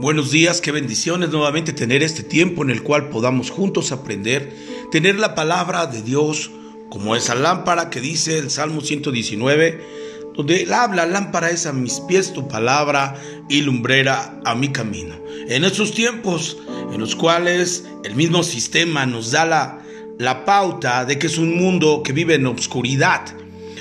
Buenos días, qué bendiciones nuevamente tener este tiempo en el cual podamos juntos aprender, tener la palabra de Dios como esa lámpara que dice el Salmo 119, donde él habla, lámpara es a mis pies tu palabra y lumbrera a mi camino. En estos tiempos en los cuales el mismo sistema nos da la, la pauta de que es un mundo que vive en obscuridad,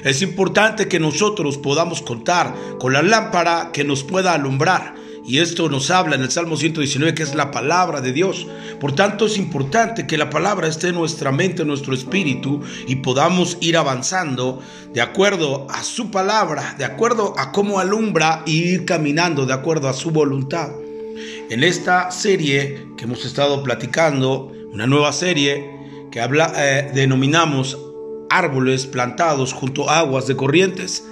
es importante que nosotros podamos contar con la lámpara que nos pueda alumbrar. Y esto nos habla en el Salmo 119, que es la palabra de Dios. Por tanto, es importante que la palabra esté en nuestra mente, en nuestro espíritu, y podamos ir avanzando de acuerdo a su palabra, de acuerdo a cómo alumbra, y ir caminando de acuerdo a su voluntad. En esta serie que hemos estado platicando, una nueva serie que eh, denominamos árboles plantados junto a aguas de corrientes.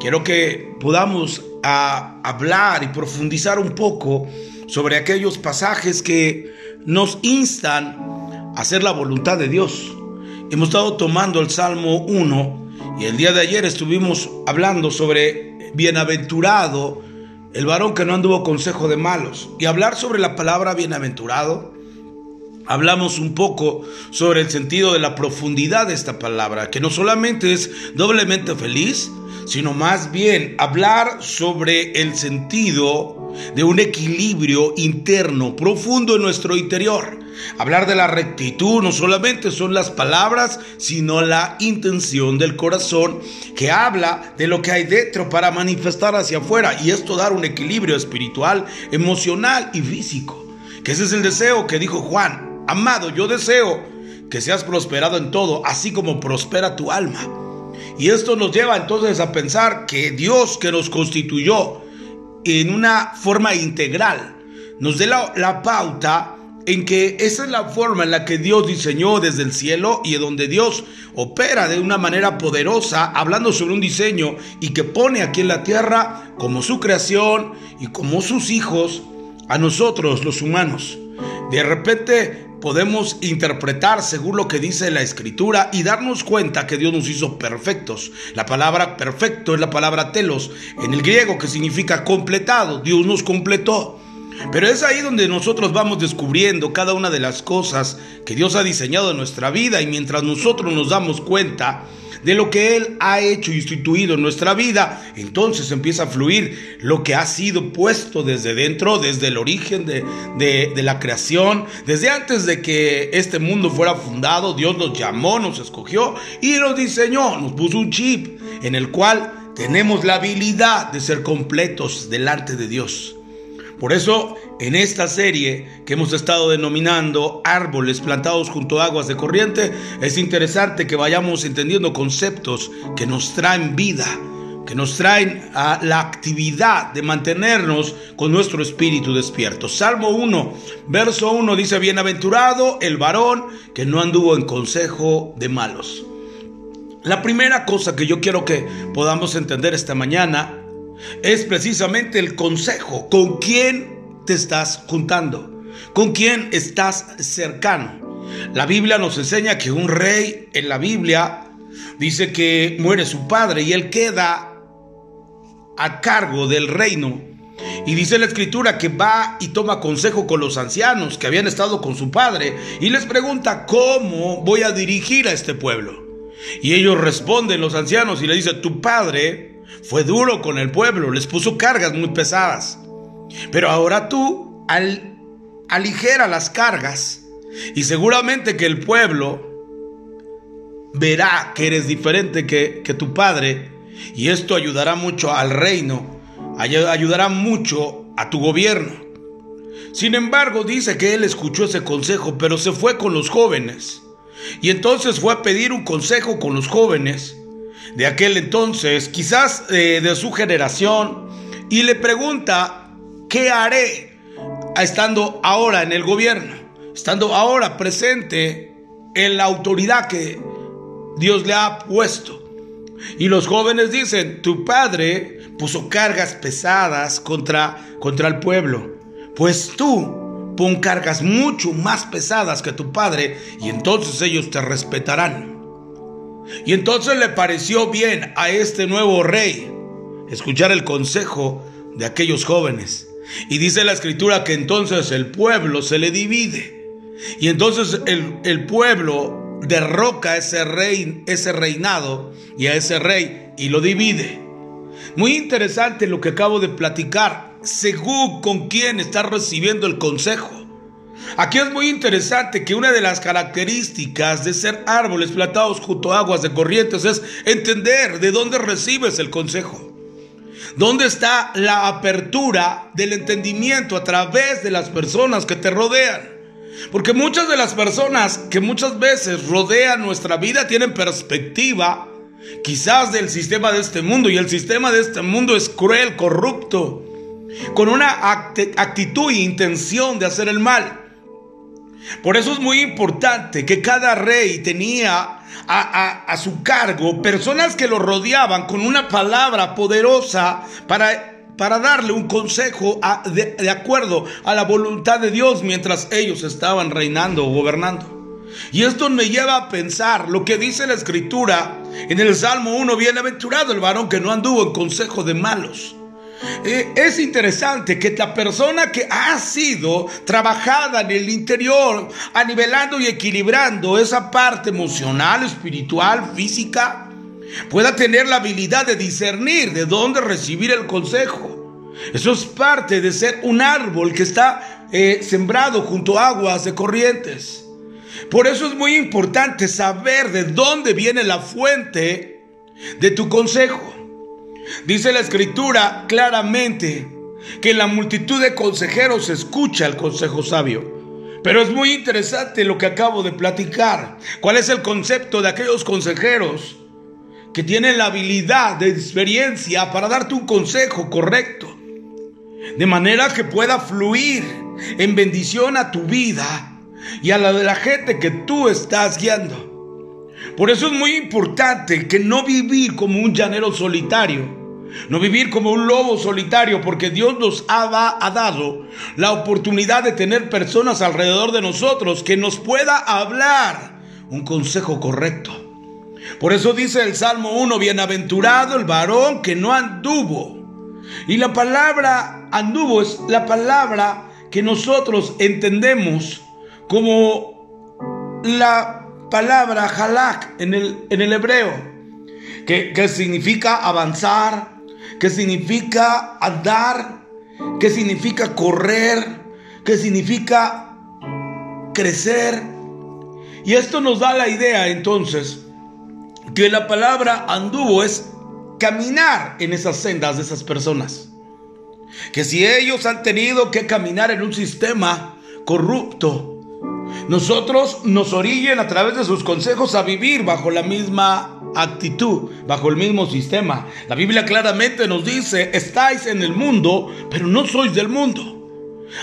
Quiero que podamos a, hablar y profundizar un poco sobre aquellos pasajes que nos instan a hacer la voluntad de Dios. Hemos estado tomando el Salmo 1 y el día de ayer estuvimos hablando sobre bienaventurado, el varón que no anduvo consejo de malos. Y hablar sobre la palabra bienaventurado hablamos un poco sobre el sentido de la profundidad de esta palabra, que no solamente es doblemente feliz, sino más bien hablar sobre el sentido de un equilibrio interno profundo en nuestro interior. Hablar de la rectitud no solamente son las palabras, sino la intención del corazón que habla de lo que hay dentro para manifestar hacia afuera y esto dar un equilibrio espiritual, emocional y físico. Que ese es el deseo que dijo Juan, Amado, yo deseo que seas prosperado en todo, así como prospera tu alma. Y esto nos lleva entonces a pensar que Dios que nos constituyó en una forma integral, nos dé la, pauta en que esa es la forma en la que Dios diseñó desde el cielo y en donde Dios opera de una manera poderosa, hablando sobre un diseño y que pone aquí en la tierra como su creación y como sus hijos a nosotros los humanos. De repente podemos interpretar según lo que dice la escritura y darnos cuenta que Dios nos hizo perfectos. La palabra perfecto es la palabra telos, en el griego que significa completado. Dios nos completó. Pero es ahí donde nosotros vamos descubriendo cada una de las cosas que Dios ha diseñado en nuestra vida y mientras nosotros nos damos cuenta, de lo que Él ha hecho y instituido en nuestra vida, entonces empieza a fluir lo que ha sido puesto desde dentro, desde el origen de, de, la creación, desde antes de que este mundo fuera fundado, Dios nos llamó, nos escogió y nos diseñó, nos puso un chip en el cual tenemos la habilidad de ser completos delante de Dios. Por eso, en esta serie que hemos estado denominando árboles plantados junto a aguas de corriente, es interesante que vayamos entendiendo conceptos que nos traen vida, que nos traen a la actividad de mantenernos con nuestro espíritu despierto. Salmo 1, verso 1 dice, bienaventurado el varón que no anduvo en consejo de malos. La primera cosa que yo quiero que podamos entender esta mañana es precisamente el consejo. ¿Con quién te estás juntando? ¿Con quién estás cercano? La Biblia nos enseña que un rey en la Biblia dice que muere su padre y él queda a cargo del reino. Y dice la escritura que va y toma consejo con los ancianos que habían estado con su padre y les pregunta, ¿cómo voy a dirigir a este pueblo? Y ellos responden, los ancianos, y le dice, tu padre fue duro con el pueblo, les puso cargas muy pesadas. Pero ahora tú al, aligera las cargas y seguramente que el pueblo verá que eres diferente que, que tu padre y esto ayudará mucho al reino, ayudará mucho a tu gobierno. Sin embargo, dice que él escuchó ese consejo, pero se fue con los jóvenes. Y entonces fue a pedir un consejo con los jóvenes de aquel entonces, quizás eh, de su generación, y le pregunta, ¿qué haré estando ahora en el gobierno? Estando ahora presente en la autoridad que Dios le ha puesto. Y los jóvenes dicen, tu padre puso cargas pesadas contra, contra el pueblo, pues tú pon cargas mucho más pesadas que tu padre y entonces ellos te respetarán. Y entonces le pareció bien a este nuevo rey escuchar el consejo de aquellos jóvenes. Y dice la escritura que entonces el pueblo se le divide. Y entonces el, el pueblo derroca ese, rey, ese reinado y a ese rey y lo divide. Muy interesante lo que acabo de platicar, según con quién está recibiendo el consejo. Aquí es muy interesante que una de las características de ser árboles plantados junto a aguas de corrientes es entender de dónde recibes el consejo. ¿Dónde está la apertura del entendimiento a través de las personas que te rodean? Porque muchas de las personas que muchas veces rodean nuestra vida tienen perspectiva quizás del sistema de este mundo y el sistema de este mundo es cruel, corrupto, con una actitud e intención de hacer el mal. Por eso es muy importante que cada rey tenía a, su cargo personas que lo rodeaban con una palabra poderosa para, para darle un consejo de, de acuerdo a la voluntad de Dios mientras ellos estaban reinando o gobernando. Y esto me lleva a pensar lo que dice la escritura en el Salmo 1, bienaventurado el varón que no anduvo en consejo de malos eh, es interesante que la persona que ha sido trabajada en el interior, anivelando y equilibrando esa parte emocional, espiritual, física, pueda tener la habilidad de discernir de dónde recibir el consejo. Eso es parte de ser un árbol que está eh, sembrado junto a aguas de corrientes. Por eso es muy importante saber de dónde viene la fuente de tu consejo. Dice la escritura claramente que la multitud de consejeros se escucha el consejo sabio. Pero es muy interesante lo que acabo de platicar. ¿Cuál es el concepto de aquellos consejeros que tienen la habilidad de experiencia para darte un consejo correcto? De manera que pueda fluir en bendición a tu vida y a la de la gente que tú estás guiando. Por eso es muy importante que no vivir como un llanero solitario, no vivir como un lobo solitario, porque Dios nos ha, dado la oportunidad de tener personas alrededor de nosotros que nos pueda hablar un consejo correcto. Por eso dice el Salmo 1, bienaventurado el varón que no anduvo. Y la palabra anduvo es la palabra que nosotros entendemos como la palabra halak en el, en el hebreo, que, que significa avanzar, que significa andar, que significa correr, que significa crecer. Y esto nos da la idea entonces que la palabra anduvo es caminar en esas sendas de esas personas. Que si ellos han tenido que caminar en un sistema corrupto, nosotros nos orillen a través de sus consejos a vivir bajo la misma actitud, bajo el mismo sistema. La Biblia claramente nos dice, estáis en el mundo, pero no sois del mundo.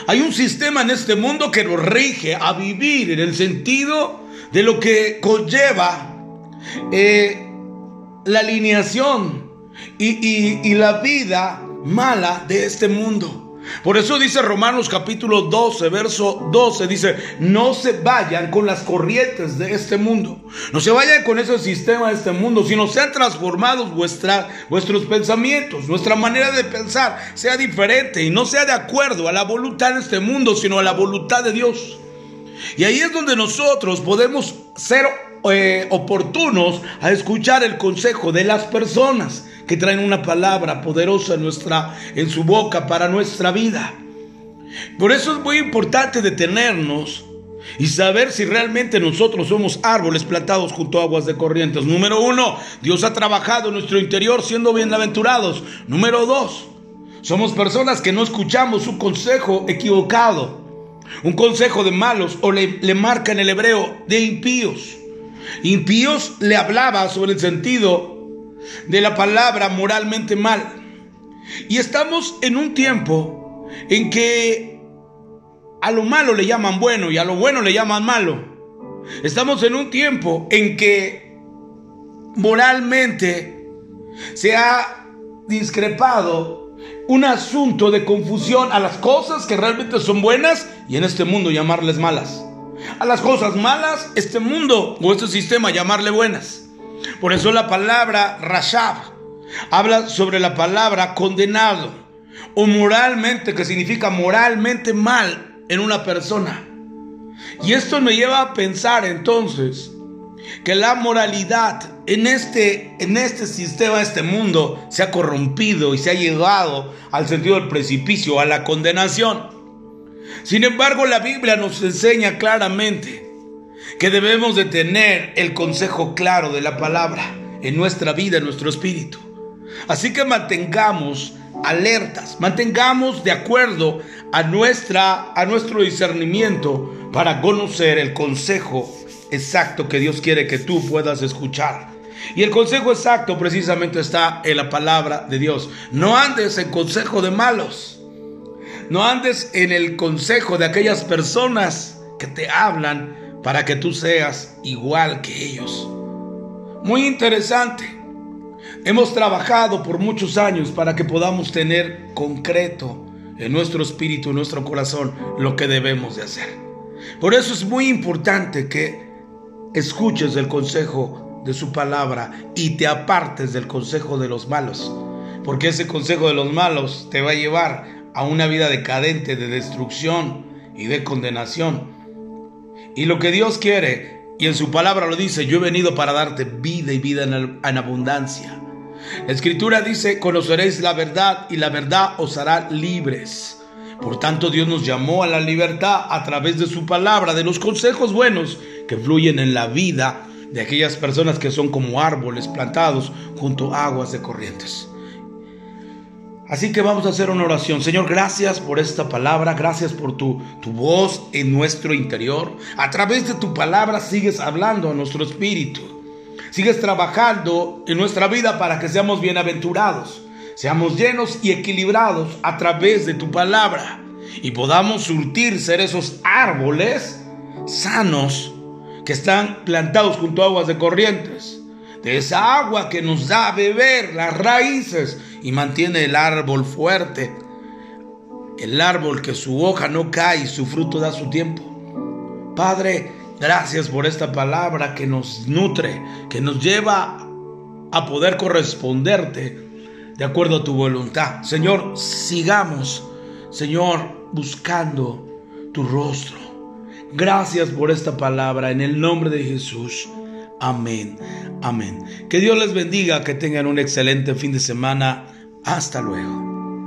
Hay un sistema en este mundo que nos rige a vivir en el sentido de lo que conlleva eh, la alineación y la vida mala de este mundo. Por eso dice Romanos capítulo 12, verso 12, dice, no se vayan con las corrientes de este mundo, no se vayan con ese sistema de este mundo, sino sean transformados vuestros pensamientos, nuestra manera de pensar sea diferente y no sea de acuerdo a la voluntad de este mundo, sino a la voluntad de Dios. Y ahí es donde nosotros podemos ser eh, oportunos a escuchar el consejo de las personas que traen una palabra poderosa en, nuestra, en su boca para nuestra vida. Por eso es muy importante detenernos y saber si realmente nosotros somos árboles plantados junto a aguas de corrientes. Número uno, Dios ha trabajado en nuestro interior siendo bienaventurados. Número dos, somos personas que no escuchamos un consejo equivocado, un consejo de malos o le, le marca en el hebreo de impíos. Impíos le hablaba sobre el sentido de la palabra moralmente mal. Y estamos en un tiempo en que a lo malo le llaman bueno y a lo bueno le llaman malo. Estamos en un tiempo en que moralmente se ha discrepado un asunto de confusión a las cosas que realmente son buenas y en este mundo llamarles malas. A las cosas malas, este mundo o este sistema llamarle buenas. Por eso la palabra Rashab habla sobre la palabra condenado o moralmente, que significa moralmente mal en una persona. Y esto me lleva a pensar entonces que la moralidad en este, en este sistema, este mundo, se ha corrompido y se ha llegado al sentido del precipicio, a la condenación. Sin embargo, la Biblia nos enseña claramente que debemos de tener el consejo claro de la palabra en nuestra vida, en nuestro espíritu. Así que mantengamos alertas, mantengamos de acuerdo a, nuestra, a nuestro discernimiento para conocer el consejo exacto que Dios quiere que tú puedas escuchar. Y el consejo exacto precisamente está en la palabra de Dios. No andes en consejo de malos. No andes en el consejo de aquellas personas que te hablan para que tú seas igual que ellos. Muy interesante. Hemos trabajado por muchos años para que podamos tener concreto en nuestro espíritu, en nuestro corazón, lo que debemos de hacer. Por eso es muy importante que escuches el consejo de su palabra y te apartes del consejo de los malos, porque ese consejo de los malos te va a llevar a una vida decadente de destrucción y de condenación. Y lo que Dios quiere, y en su palabra lo dice, yo he venido para darte vida y vida en, abundancia. La escritura dice, conoceréis la verdad y la verdad os hará libres. Por tanto, Dios nos llamó a la libertad a través de su palabra, de los consejos buenos que fluyen en la vida de aquellas personas que son como árboles plantados junto a aguas de corrientes. Así que vamos a hacer una oración. Señor, gracias por esta palabra, gracias por tu, tu voz en nuestro interior. A través de tu palabra sigues hablando a nuestro espíritu. Sigues trabajando en nuestra vida para que seamos bienaventurados, seamos llenos y equilibrados a través de tu palabra y podamos surtir ser esos árboles sanos que están plantados junto a aguas de corrientes. De esa agua que nos da a beber las raíces y mantiene el árbol fuerte. El árbol que su hoja no cae y su fruto da su tiempo. Padre, gracias por esta palabra que nos nutre, que nos lleva a poder corresponderte de acuerdo a tu voluntad. Señor, sigamos, Señor, buscando tu rostro. Gracias por esta palabra en el nombre de Jesús. Amén. Amén. Que Dios les bendiga, que tengan un excelente fin de semana. Hasta luego.